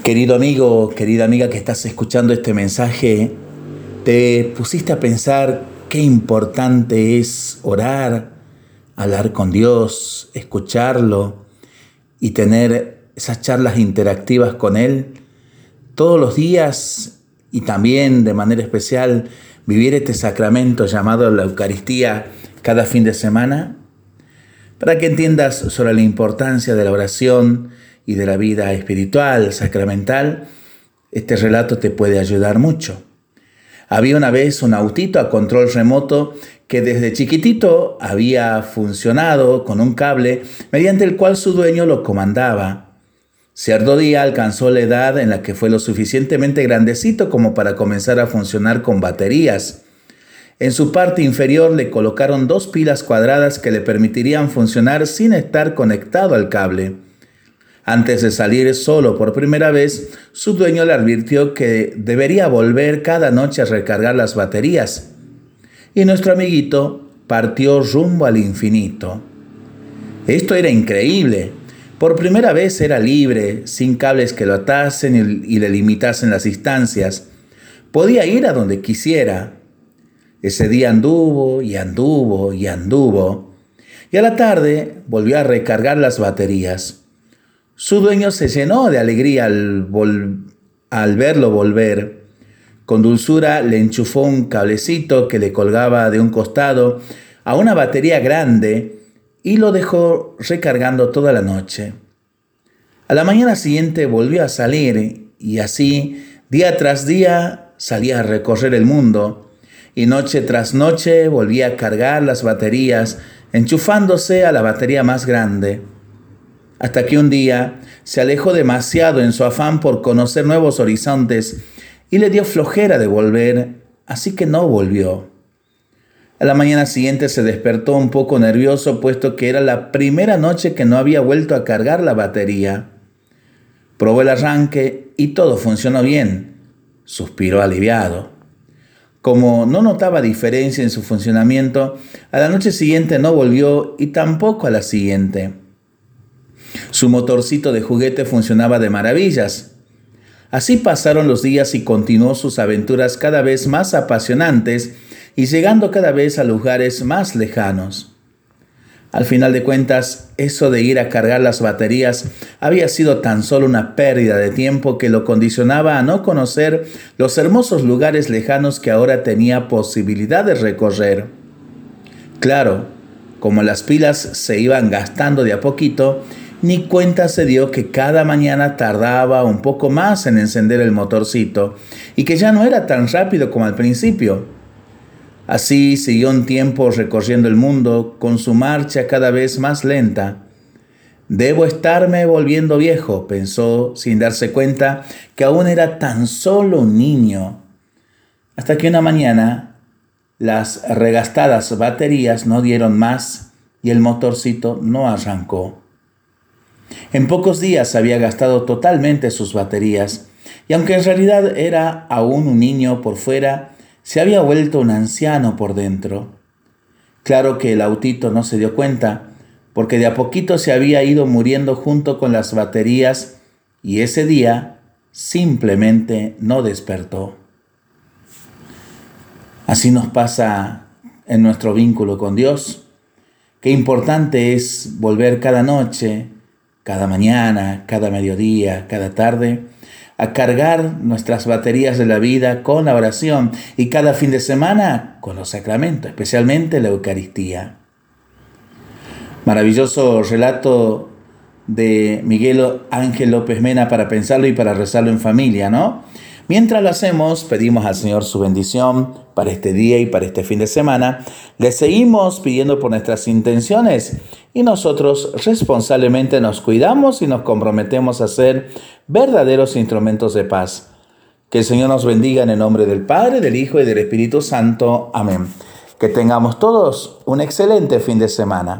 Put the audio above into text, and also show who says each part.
Speaker 1: Querido amigo, querida amiga que estás escuchando este mensaje, te pusiste a pensar qué importante es orar, hablar con Dios, escucharlo y tener esas charlas interactivas con Él todos los días y también de manera especial vivir este sacramento llamado la Eucaristía cada fin de semana? Para que entiendas sobre la importancia de la oración y de la vida espiritual, sacramental, este relato te puede ayudar mucho. Había una vez un autito a control remoto que desde chiquitito había funcionado con un cable mediante el cual su dueño lo comandaba. Cierto día alcanzó la edad en la que fue lo suficientemente grandecito como para comenzar a funcionar con baterías. En su parte inferior le colocaron dos pilas cuadradas que le permitirían funcionar sin estar conectado al cable. Antes de salir solo por primera vez, su dueño le advirtió que debería volver cada noche a recargar las baterías. Y nuestro amiguito partió rumbo al infinito. Esto era increíble. Por primera vez era libre, sin cables que lo atasen y le limitasen las distancias. Podía ir a donde quisiera. Ese día anduvo y anduvo y anduvo. Y a la tarde volvió a recargar las baterías. Su dueño se llenó de alegría al, al verlo volver. Con dulzura le enchufó un cablecito que le colgaba de un costado a una batería grande y lo dejó recargando toda la noche. A la mañana siguiente volvió a salir y así, día tras día, salía a recorrer el mundo y noche tras noche volvía a cargar las baterías, enchufándose a la batería más grande. Hasta que un día se alejó demasiado en su afán por conocer nuevos horizontes y le dio flojera de volver, así que no volvió. A la mañana siguiente se despertó un poco nervioso puesto que era la primera noche que no había vuelto a cargar la batería. Probó el arranque y todo funcionó bien. Suspiró aliviado. Como no notaba diferencia en su funcionamiento, a la noche siguiente no volvió y tampoco a la siguiente. Su motorcito de juguete funcionaba de maravillas. Así pasaron los días y continuó sus aventuras cada vez más apasionantes y llegando cada vez a lugares más lejanos. Al final de cuentas, eso de ir a cargar las baterías había sido tan solo una pérdida de tiempo que lo condicionaba a no conocer los hermosos lugares lejanos que ahora tenía posibilidad de recorrer. Claro, como las pilas se iban gastando de a poquito, ni cuenta se dio que cada mañana tardaba un poco más en encender el motorcito y que ya no era tan rápido como al principio. Así siguió un tiempo recorriendo el mundo con su marcha cada vez más lenta. Debo estarme volviendo viejo, pensó sin darse cuenta que aún era tan solo un niño. Hasta que una mañana las regastadas baterías no dieron más y el motorcito no arrancó. En pocos días había gastado totalmente sus baterías y aunque en realidad era aún un niño por fuera, se había vuelto un anciano por dentro. Claro que el autito no se dio cuenta, porque de a poquito se había ido muriendo junto con las baterías y ese día simplemente no despertó. Así nos pasa en nuestro vínculo con Dios. Qué importante es volver cada noche, cada mañana, cada mediodía, cada tarde, a cargar nuestras baterías de la vida con la oración y cada fin de semana con los sacramentos, especialmente la Eucaristía. Maravilloso relato de Miguel Ángel López Mena para pensarlo y para rezarlo en familia, ¿no? Mientras lo hacemos, pedimos al Señor su bendición para este día y para este fin de semana. Le seguimos pidiendo por nuestras intenciones y nosotros responsablemente nos cuidamos y nos comprometemos a ser verdaderos instrumentos de paz. Que el Señor nos bendiga en el nombre del Padre, del Hijo y del Espíritu Santo. Amén. Que tengamos todos un excelente fin de semana.